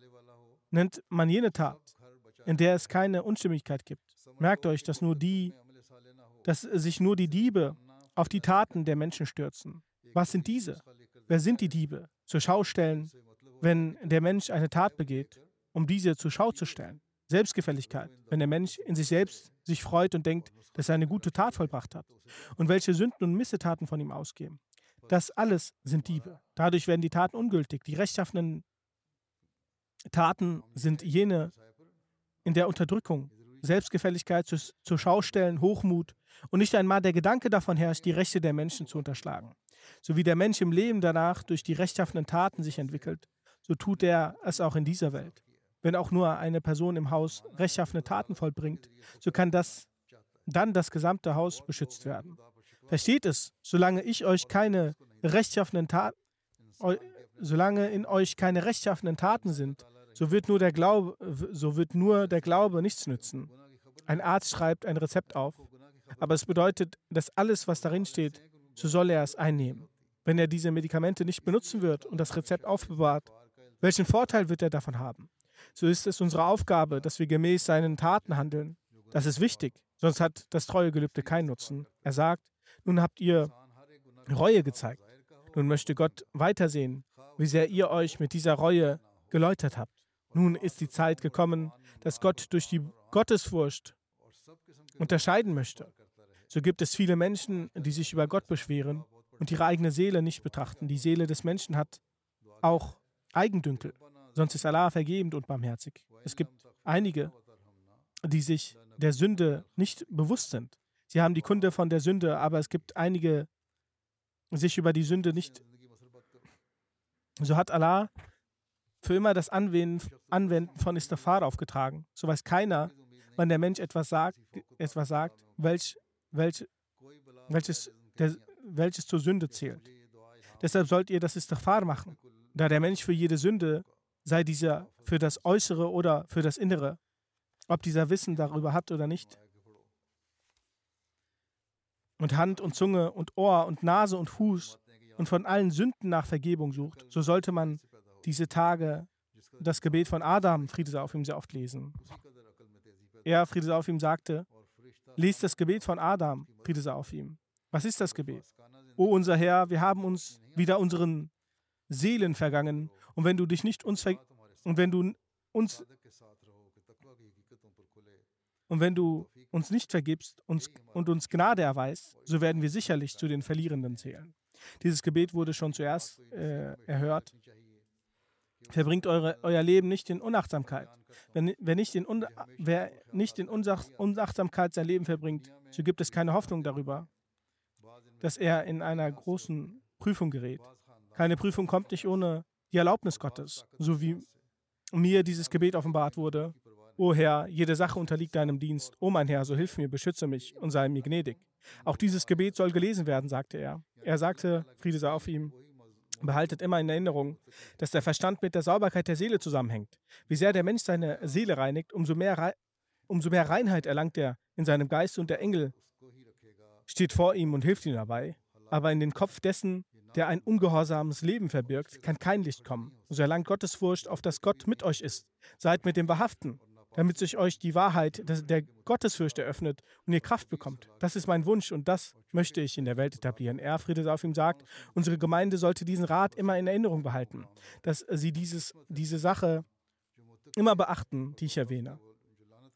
nennt man jene Tat, in der es keine Unstimmigkeit gibt. Merkt euch, dass nur die, dass sich nur die Diebe auf die Taten der Menschen stürzen. Was sind diese? Wer sind die Diebe? Zur Schau stellen, wenn der Mensch eine Tat begeht, um diese zur Schau zu stellen. Selbstgefälligkeit, wenn der Mensch in sich selbst sich freut und denkt, dass er eine gute Tat vollbracht hat. Und welche Sünden und Missetaten von ihm ausgehen. Das alles sind Diebe. Dadurch werden die Taten ungültig. Die rechtschaffenen Taten sind jene in der Unterdrückung, Selbstgefälligkeit zu, zur Schau stellen, Hochmut und nicht einmal der Gedanke davon herrscht, die Rechte der Menschen zu unterschlagen. So wie der Mensch im Leben danach durch die rechtschaffenen Taten sich entwickelt, so tut er es auch in dieser Welt. Wenn auch nur eine Person im Haus rechtschaffene Taten vollbringt, so kann das dann das gesamte Haus beschützt werden. Versteht es, solange ich euch keine rechtschaffenen Taten, solange in euch keine rechtschaffenen Taten sind, so wird nur der Glaube, so wird nur der Glaube nichts nützen. Ein Arzt schreibt ein Rezept auf, aber es bedeutet, dass alles, was darin steht, so soll er es einnehmen. Wenn er diese Medikamente nicht benutzen wird und das Rezept aufbewahrt, welchen Vorteil wird er davon haben? So ist es unsere Aufgabe, dass wir gemäß seinen Taten handeln. Das ist wichtig, sonst hat das Treuegelübde keinen Nutzen. Er sagt, nun habt ihr Reue gezeigt. Nun möchte Gott weitersehen, wie sehr ihr euch mit dieser Reue geläutert habt. Nun ist die Zeit gekommen, dass Gott durch die Gottesfurcht unterscheiden möchte. So gibt es viele Menschen, die sich über Gott beschweren und ihre eigene Seele nicht betrachten. Die Seele des Menschen hat auch Eigendünkel, sonst ist Allah vergebend und barmherzig. Es gibt einige, die sich der Sünde nicht bewusst sind. Sie haben die Kunde von der Sünde, aber es gibt einige, die sich über die Sünde nicht. So hat Allah für immer das Anwenden, von Istighfar aufgetragen. So weiß keiner, wann der Mensch etwas sagt, etwas sagt welch, welch, welches, der, welches zur Sünde zählt. Deshalb sollt ihr das Istighfar machen, da der Mensch für jede Sünde, sei dieser für das Äußere oder für das Innere, ob dieser Wissen darüber hat oder nicht, und Hand und Zunge und Ohr und Nase und Fuß und von allen Sünden nach Vergebung sucht, so sollte man diese Tage das Gebet von Adam, Friede sei auf ihm, sehr oft lesen. Er, Friede sei auf ihm, sagte, lest das Gebet von Adam, Friede sei auf ihm. Was ist das Gebet? O unser Herr, wir haben uns wieder unseren Seelen vergangen und wenn du dich nicht uns und wenn du uns und wenn du uns nicht vergibst uns, und uns Gnade erweist, so werden wir sicherlich zu den Verlierenden zählen. Dieses Gebet wurde schon zuerst äh, erhört Verbringt eure, euer Leben nicht in Unachtsamkeit. Wenn, wer nicht in, wer nicht in Unsach, Unachtsamkeit sein Leben verbringt, so gibt es keine Hoffnung darüber, dass er in einer großen Prüfung gerät. Keine Prüfung kommt nicht ohne die Erlaubnis Gottes, so wie mir dieses Gebet offenbart wurde. O Herr, jede Sache unterliegt deinem Dienst. O mein Herr, so hilf mir, beschütze mich und sei mir gnädig. Auch dieses Gebet soll gelesen werden, sagte er. Er sagte, Friede sei auf ihm, Behaltet immer in Erinnerung, dass der Verstand mit der Sauberkeit der Seele zusammenhängt. Wie sehr der Mensch seine Seele reinigt, umso mehr, umso mehr Reinheit erlangt er in seinem Geist und der Engel steht vor ihm und hilft ihm dabei. Aber in den Kopf dessen, der ein ungehorsames Leben verbirgt, kann kein Licht kommen. So erlangt Gottesfurcht, auf dass Gott mit euch ist. Seid mit dem Wahrhaften damit sich euch die Wahrheit der Gottesfurcht eröffnet und ihr Kraft bekommt. Das ist mein Wunsch und das möchte ich in der Welt etablieren. Er, Friede auf ihm sagt, unsere Gemeinde sollte diesen Rat immer in Erinnerung behalten, dass sie dieses, diese Sache immer beachten, die ich erwähne.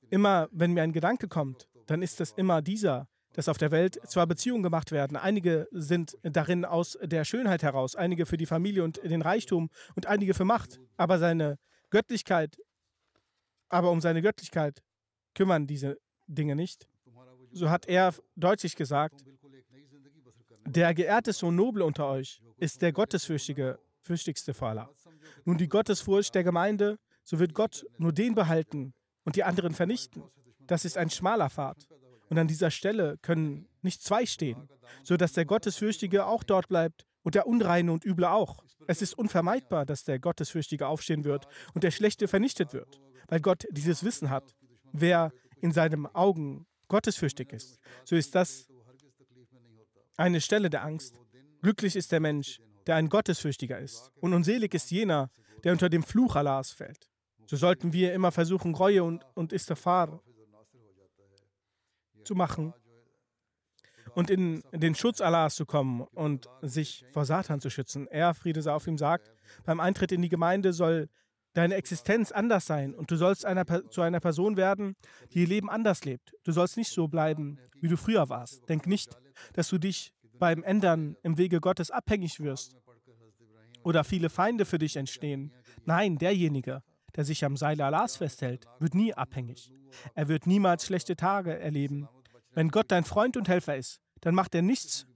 Immer, wenn mir ein Gedanke kommt, dann ist es immer dieser, dass auf der Welt zwar Beziehungen gemacht werden, einige sind darin aus der Schönheit heraus, einige für die Familie und den Reichtum und einige für Macht, aber seine Göttlichkeit aber um seine Göttlichkeit kümmern diese Dinge nicht. So hat er deutlich gesagt, der geehrteste und noble unter euch ist der gottesfürchtige, fürchtigste Fahler. Nun die Gottesfurcht der Gemeinde, so wird Gott nur den behalten und die anderen vernichten. Das ist ein schmaler Pfad. Und an dieser Stelle können nicht zwei stehen, so dass der Gottesfürchtige auch dort bleibt und der Unreine und Üble auch. Es ist unvermeidbar, dass der Gottesfürchtige aufstehen wird und der Schlechte vernichtet wird weil Gott dieses Wissen hat, wer in seinen Augen gottesfürchtig ist. So ist das eine Stelle der Angst. Glücklich ist der Mensch, der ein Gottesfürchtiger ist. Und unselig ist jener, der unter dem Fluch Allahs fällt. So sollten wir immer versuchen, Reue und, und Istighfar zu machen und in den Schutz Allahs zu kommen und sich vor Satan zu schützen. Er, Friede sei auf ihm, sagt, beim Eintritt in die Gemeinde soll deine Existenz anders sein und du sollst einer, zu einer Person werden, die ihr Leben anders lebt. Du sollst nicht so bleiben, wie du früher warst. Denk nicht, dass du dich beim Ändern im Wege Gottes abhängig wirst oder viele Feinde für dich entstehen. Nein, derjenige, der sich am Seil Allahs festhält, wird nie abhängig. Er wird niemals schlechte Tage erleben. Wenn Gott dein Freund und Helfer ist, dann macht er nichts,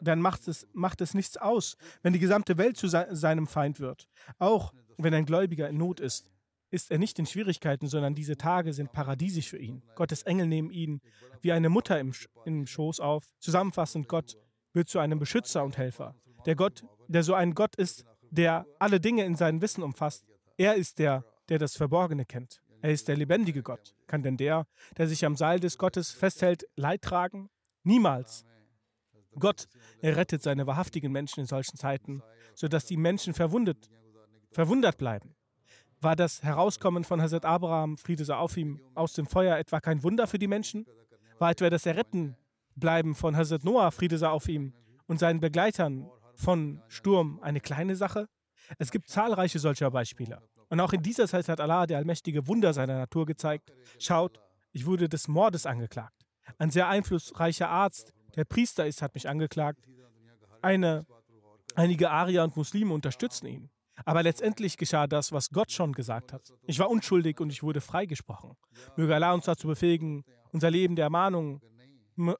dann macht es, macht es nichts aus, wenn die gesamte Welt zu se seinem Feind wird. Auch wenn ein Gläubiger in Not ist, ist er nicht in Schwierigkeiten, sondern diese Tage sind paradiesisch für ihn. Gottes Engel nehmen ihn wie eine Mutter im, im Schoß auf. Zusammenfassend, Gott wird zu einem Beschützer und Helfer. Der Gott, der so ein Gott ist, der alle Dinge in seinem Wissen umfasst. Er ist der, der das Verborgene kennt. Er ist der lebendige Gott. Kann denn der, der sich am Seil des Gottes festhält, Leid tragen? Niemals. Gott errettet seine wahrhaftigen Menschen in solchen Zeiten, sodass die Menschen verwundet verwundert bleiben. War das Herauskommen von Hazrat Abraham, Friede sei auf ihm, aus dem Feuer etwa kein Wunder für die Menschen? War etwa das Errettenbleiben von Hazrat Noah, Friede sei auf ihm, und seinen Begleitern von Sturm eine kleine Sache? Es gibt zahlreiche solcher Beispiele. Und auch in dieser Zeit hat Allah der allmächtige Wunder seiner Natur gezeigt. Schaut, ich wurde des Mordes angeklagt. Ein sehr einflussreicher Arzt, der Priester ist, hat mich angeklagt. Eine, einige Arier und Muslime unterstützen ihn. Aber letztendlich geschah das, was Gott schon gesagt hat. Ich war unschuldig und ich wurde freigesprochen. Möge Allah uns dazu befähigen, unser Leben der Ermahnungen,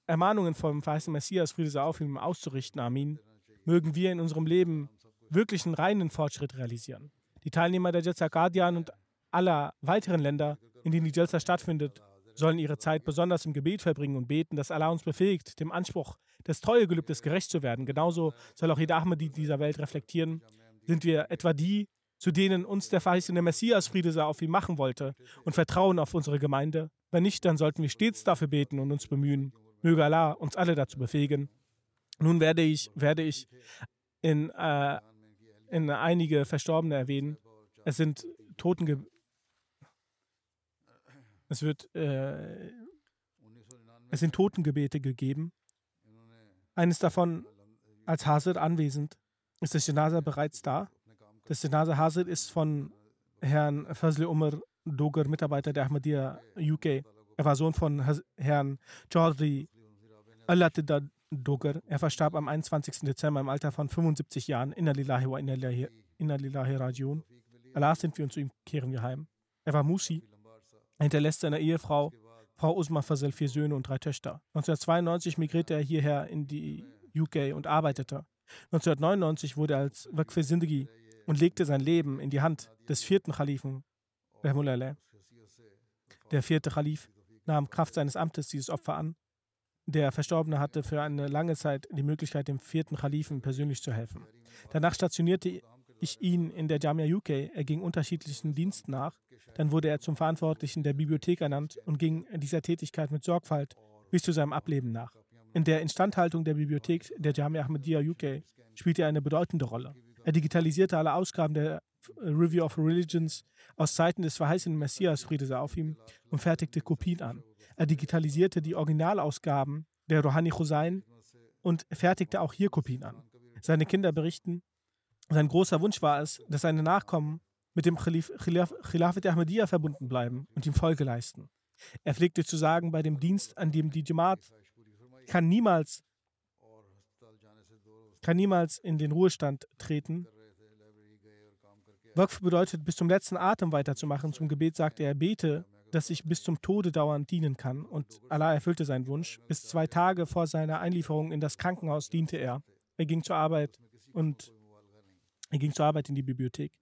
Ermahnungen vom verheißenen Messias, Friede sei auf ihm, auszurichten. Amin. Mögen wir in unserem Leben wirklich einen reinen Fortschritt realisieren. Die Teilnehmer der Jalsa Guardian und aller weiteren Länder, in denen die Jalsa stattfindet, sollen ihre Zeit besonders im Gebet verbringen und beten, dass Allah uns befähigt, dem Anspruch des Treuegelübdes gerecht zu werden. Genauso soll auch jeder Ahmadi dieser Welt reflektieren. Sind wir etwa die, zu denen uns der verheißene Messias Friede sei auf ihn machen wollte und vertrauen auf unsere Gemeinde? Wenn nicht, dann sollten wir stets dafür beten und uns bemühen. Möge Allah uns alle dazu befähigen. Nun werde ich, werde ich in, äh, in einige Verstorbene erwähnen. Es sind Totenge es wird äh, es sind Totengebete gegeben. Eines davon als Hazard anwesend. Ist das Janaza bereits da? Das Janaza Hazard ist von Herrn Fazli Umar Doger, Mitarbeiter der Ahmadiyya UK. Er war Sohn von Herrn Chaudhry Allatida Doger. Er verstarb am 21. Dezember im Alter von 75 Jahren. Inna lillahi wa inna lillahi rajiun. Allah sind wir und zu ihm kehren wir heim. Er war Musi. Er hinterlässt seiner Ehefrau, Frau Usma Fazel, vier Söhne und drei Töchter. 1992 migrierte er hierher in die UK und arbeitete. 1999 wurde er als Waqf Sindhi und legte sein Leben in die Hand des vierten Khalifen, Rahmullah. Der vierte Khalif nahm Kraft seines Amtes dieses Opfer an. Der Verstorbene hatte für eine lange Zeit die Möglichkeit, dem vierten Khalifen persönlich zu helfen. Danach stationierte ich ihn in der Jamia UK. Er ging unterschiedlichen Diensten nach. Dann wurde er zum Verantwortlichen der Bibliothek ernannt und ging dieser Tätigkeit mit Sorgfalt bis zu seinem Ableben nach. In der Instandhaltung der Bibliothek der Jamia Ahmadiyya UK spielte er eine bedeutende Rolle. Er digitalisierte alle Ausgaben der Review of Religions aus Zeiten des verheißenen Messias, Friede sei auf ihm, und fertigte Kopien an. Er digitalisierte die Originalausgaben der Rohani Hussein und fertigte auch hier Kopien an. Seine Kinder berichten, sein großer Wunsch war es, dass seine Nachkommen mit dem Khilaf, Khilaf, Khilafat Ahmadiyya verbunden bleiben und ihm Folge leisten. Er pflegte zu sagen, bei dem Dienst, an dem die Jamaat kann niemals, kann niemals in den Ruhestand treten. Waqf bedeutet, bis zum letzten Atem weiterzumachen. Zum Gebet sagte er, bete, dass ich bis zum Tode dauernd dienen kann. Und Allah erfüllte seinen Wunsch. Bis zwei Tage vor seiner Einlieferung in das Krankenhaus diente er. Er ging zur Arbeit und er ging zur Arbeit in die Bibliothek.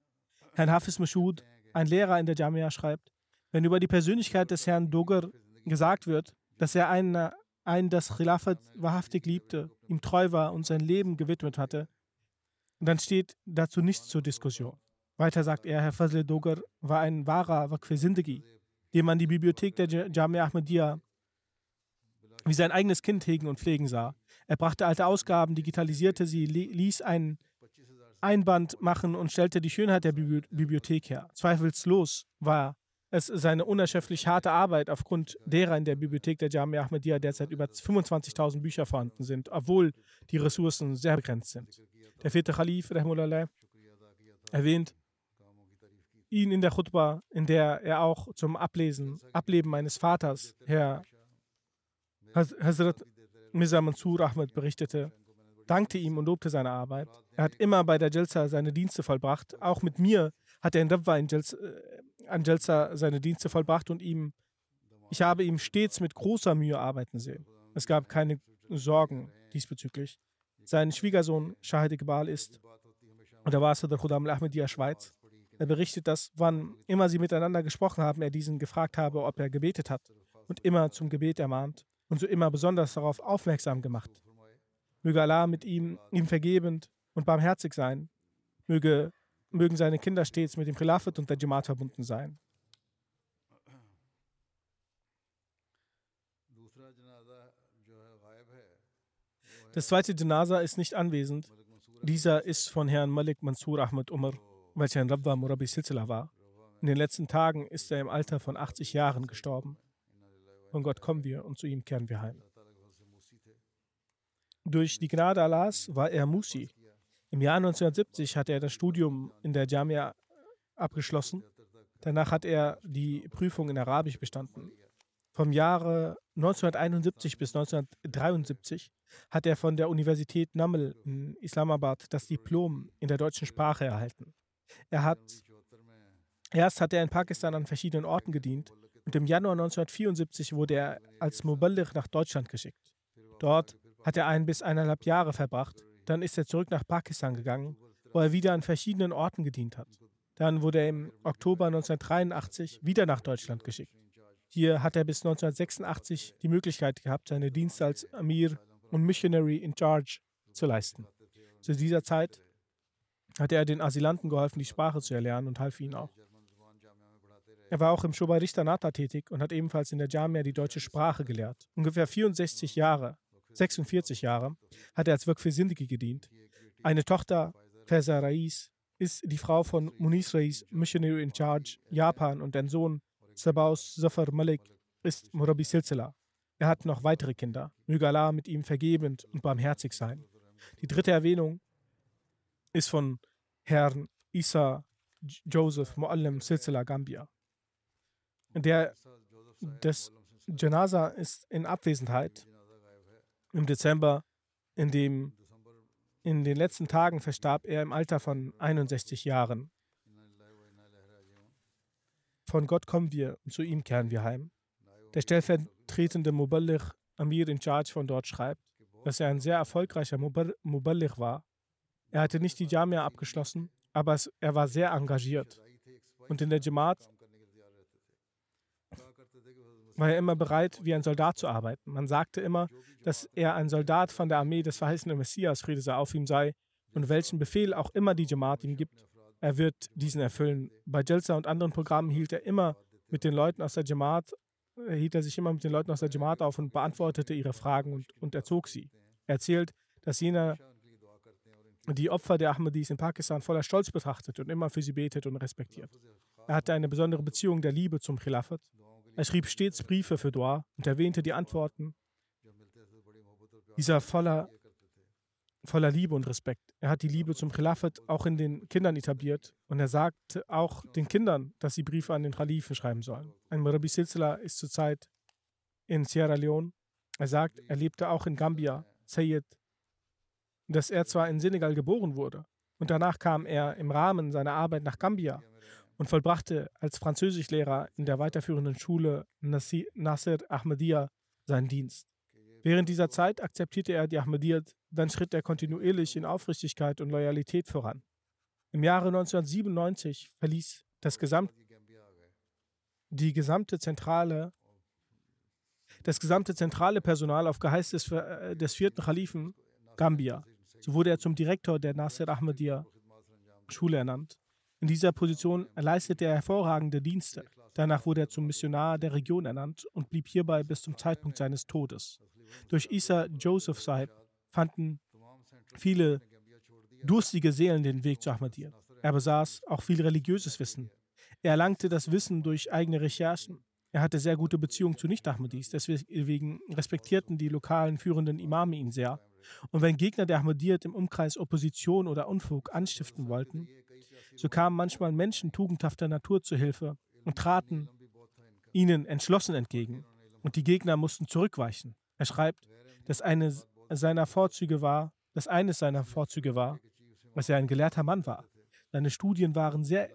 Herrn Hafiz Mashud, ein Lehrer in der Jamia, schreibt, wenn über die Persönlichkeit des Herrn Doger gesagt wird, dass er einen, einen das Khilafat wahrhaftig liebte, ihm treu war und sein Leben gewidmet hatte, dann steht dazu nichts zur Diskussion. Weiter sagt er, Herr Fazl Doger war ein wahrer Waqf Sindagi, dem man die Bibliothek der Jamia Ahmadiyya wie sein eigenes Kind hegen und pflegen sah. Er brachte alte Ausgaben, digitalisierte sie, ließ einen Einband machen und stellte die Schönheit der Bibliothek her. Zweifelslos war es seine unerschöpflich harte Arbeit, aufgrund derer in der Bibliothek der Jamia Ahmadiyya derzeit über 25.000 Bücher vorhanden sind, obwohl die Ressourcen sehr begrenzt sind. Der vierte Khalif, Rahmullah, erwähnt ihn in der Khutbah, in der er auch zum Ablesen, Ableben meines Vaters, Herr Hazrat Mirza Mansur Ahmed, berichtete dankte ihm und lobte seine Arbeit. Er hat immer bei der Jelsa seine Dienste vollbracht. Auch mit mir hat er in Rabwa in Jelsa, äh, an Jelsa seine Dienste vollbracht und ihm, ich habe ihm stets mit großer Mühe arbeiten sehen. Es gab keine Sorgen diesbezüglich. Sein Schwiegersohn Shahid Iqbal ist der Wasser der Khudam al-Ahmadiyya Schweiz. Er berichtet, dass wann immer sie miteinander gesprochen haben, er diesen gefragt habe, ob er gebetet hat und immer zum Gebet ermahnt und so immer besonders darauf aufmerksam gemacht. Möge Allah mit ihm, ihm vergebend und barmherzig sein. Möge, mögen seine Kinder stets mit dem Khilafat und der Jamaat verbunden sein. Das zweite Janaza ist nicht anwesend. Dieser ist von Herrn Malik Mansur Ahmed Umar, welcher ein Rabba Murabi Silsila war. In den letzten Tagen ist er im Alter von 80 Jahren gestorben. Von Gott kommen wir und zu ihm kehren wir heim. Durch die Gnade Allahs war er Musi. Im Jahr 1970 hat er das Studium in der Jamia abgeschlossen. Danach hat er die Prüfung in Arabisch bestanden. Vom Jahre 1971 bis 1973 hat er von der Universität Naml in Islamabad das Diplom in der deutschen Sprache erhalten. Er hat erst hat er in Pakistan an verschiedenen Orten gedient und im Januar 1974 wurde er als Muballigh nach Deutschland geschickt. Dort hat er ein bis eineinhalb Jahre verbracht. Dann ist er zurück nach Pakistan gegangen, wo er wieder an verschiedenen Orten gedient hat. Dann wurde er im Oktober 1983 wieder nach Deutschland geschickt. Hier hat er bis 1986 die Möglichkeit gehabt, seine Dienste als Amir und Missionary in Charge zu leisten. Zu dieser Zeit hat er den Asylanten geholfen, die Sprache zu erlernen und half ihnen auch. Er war auch im Shobarishta Nata tätig und hat ebenfalls in der Jamia die deutsche Sprache gelehrt. Ungefähr 64 Jahre, 46 Jahre, hat er als Work für Sindhi gedient. Eine Tochter, Feza Rais, ist die Frau von Muniz Rais, Missionary in Charge, Japan und ein Sohn, Sabaus Zafar Malik ist Murabi Silsila. Er hat noch weitere Kinder. Möge Allah mit ihm vergebend und barmherzig sein. Die dritte Erwähnung ist von Herrn Isa Joseph Muallim Silsila Gambia. Der des Janaza ist in Abwesenheit im Dezember, in dem in den letzten Tagen verstarb er im Alter von 61 Jahren. Von Gott kommen wir und zu ihm kehren wir heim. Der stellvertretende Muballigh Amir in Charge von dort schreibt, dass er ein sehr erfolgreicher Muballigh war. Er hatte nicht die Jamia abgeschlossen, aber es, er war sehr engagiert. Und in der Jamaat war er immer bereit, wie ein Soldat zu arbeiten. Man sagte immer, dass er ein Soldat von der Armee des verheißenen Messias, Friede sei auf ihm sei, und welchen Befehl auch immer die Jamaat ihm gibt, er wird diesen erfüllen. Bei Jelsa und anderen Programmen hielt er immer mit den Leuten aus der Jamaat, äh, hielt er sich immer mit den Leuten aus der Jamaat auf und beantwortete ihre Fragen und, und erzog sie. Er erzählt, dass jener die Opfer der Ahmadis in Pakistan voller Stolz betrachtet und immer für sie betet und respektiert. Er hatte eine besondere Beziehung der Liebe zum Khilafat. Er schrieb stets Briefe für Dua und erwähnte die Antworten dieser voller voller Liebe und Respekt. Er hat die Liebe zum Khilafat auch in den Kindern etabliert und er sagt auch den Kindern, dass sie Briefe an den Khalifen schreiben sollen. Ein Murabi Silsila ist zurzeit in Sierra Leone. Er sagt, er lebte auch in Gambia, Sayyid, dass er zwar in Senegal geboren wurde und danach kam er im Rahmen seiner Arbeit nach Gambia und vollbrachte als Französischlehrer in der weiterführenden Schule Nasser Ahmadiyya seinen Dienst. Während dieser Zeit akzeptierte er die Ahmadiyyat, dann schritt er kontinuierlich in Aufrichtigkeit und Loyalität voran. Im Jahre 1997 verließ das Gesamt, die gesamte zentrale, das gesamte zentrale Personal auf Geheiß des, äh, des vierten Khalifen Gambia. So wurde er zum Direktor der Nasser Ahmadiyya Schule ernannt. In dieser Position leistete er hervorragende Dienste. Danach wurde er zum Missionar der Region ernannt und blieb hierbei bis zum Zeitpunkt seines Todes. Durch Isa Joseph Sahib fanden viele durstige Seelen den Weg zu Ahmadiyya. Er besaß auch viel religiöses Wissen. Er erlangte das Wissen durch eigene Recherchen. Er hatte sehr gute Beziehungen zu Nicht-Ahmadis, deswegen respektierten die lokalen führenden Imame ihn sehr. Und wenn Gegner der Ahmadiyyat im Umkreis Opposition oder Unfug anstiften wollten, so kamen manchmal Menschen tugendhafter Natur zu Hilfe und traten ihnen entschlossen entgegen. Und die Gegner mussten zurückweichen. Er schreibt, dass eine seiner Vorzüge war, dass eines seiner Vorzüge war, dass er ein gelehrter Mann war. Seine Studien waren sehr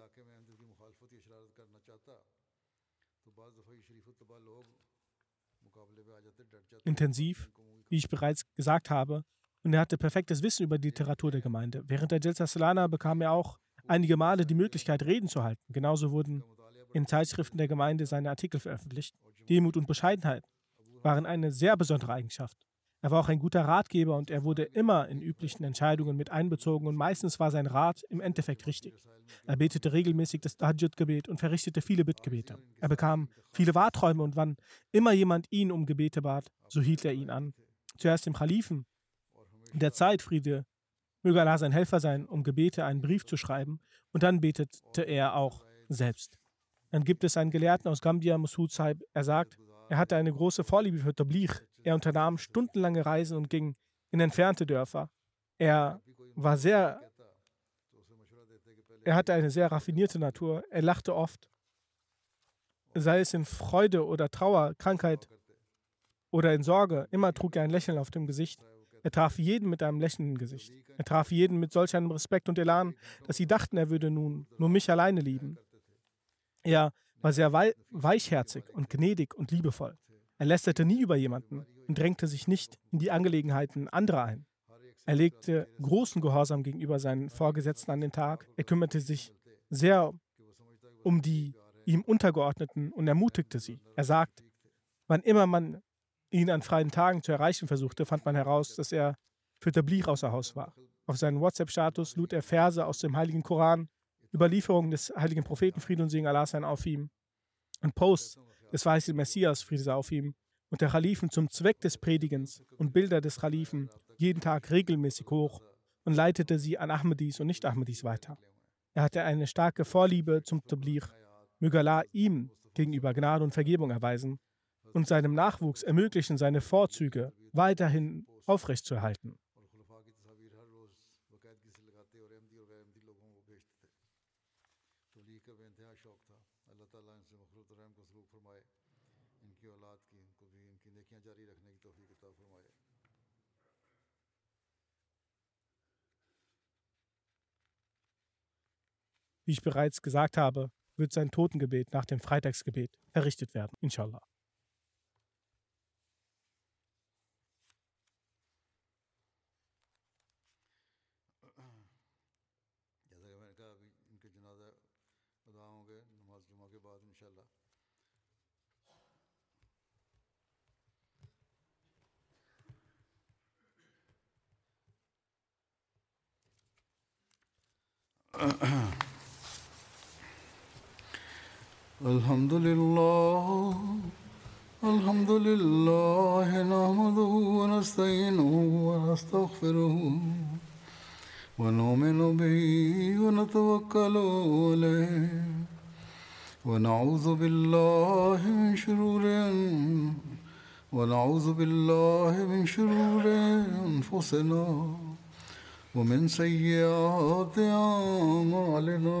intensiv, wie ich bereits gesagt habe, und er hatte perfektes Wissen über die Literatur der Gemeinde. Während der Jalsa Salana bekam er auch einige Male die Möglichkeit, Reden zu halten. Genauso wurden in Zeitschriften der Gemeinde seine Artikel veröffentlicht. Demut und Bescheidenheit waren eine sehr besondere Eigenschaft. Er war auch ein guter Ratgeber und er wurde immer in üblichen Entscheidungen mit einbezogen und meistens war sein Rat im Endeffekt richtig. Er betete regelmäßig das Tahajjud-Gebet und verrichtete viele Bittgebete. Er bekam viele Wahrträume und wann immer jemand ihn um Gebete bat, so hielt er ihn an. Zuerst dem Kalifen, der Zeit, Friede, möge Allah sein Helfer sein, um Gebete einen Brief zu schreiben und dann betete er auch selbst. Dann gibt es einen Gelehrten aus Gambia, Masud Saib. Er sagt, er hatte eine große Vorliebe für Tabligh. Er unternahm stundenlange Reisen und ging in entfernte Dörfer. Er war sehr, er hatte eine sehr raffinierte Natur. Er lachte oft. Sei es in Freude oder Trauer, Krankheit oder in Sorge, immer trug er ein Lächeln auf dem Gesicht. Er traf jeden mit einem lächelnden Gesicht. Er traf jeden mit solch einem Respekt und Elan, dass sie dachten, er würde nun nur mich alleine lieben. Er war sehr wei weichherzig und gnädig und liebevoll. Er lästerte nie über jemanden und drängte sich nicht in die Angelegenheiten anderer ein. Er legte großen Gehorsam gegenüber seinen Vorgesetzten an den Tag. Er kümmerte sich sehr um die ihm Untergeordneten und ermutigte sie. Er sagt, wann immer man ihn an freien Tagen zu erreichen versuchte, fand man heraus, dass er für Tablir außer Haus war. Auf seinen WhatsApp-Status lud er Verse aus dem Heiligen Koran, Überlieferungen des heiligen Propheten Frieden und Segen Allah sein auf ihm und Posts des weißen Messias Friede sei auf ihm und der Khalifen zum Zweck des Predigens und Bilder des Khalifen jeden Tag regelmäßig hoch und leitete sie an Ahmadis und Nicht-Ahmadis weiter. Er hatte eine starke Vorliebe zum Tablir. Möge Allah ihm gegenüber Gnade und Vergebung erweisen und seinem Nachwuchs ermöglichen, seine Vorzüge weiterhin aufrechtzuerhalten. Wie ich bereits gesagt habe, wird sein Totengebet nach dem Freitagsgebet errichtet werden, inshallah. الحمد لله الحمد لله نحمده ونستعينه ونستغفره ونؤمن به ونتوكل عليه ونعوذ بالله من شرور ونعوذ بالله من شرور أنفسنا ومن سيئات أعمالنا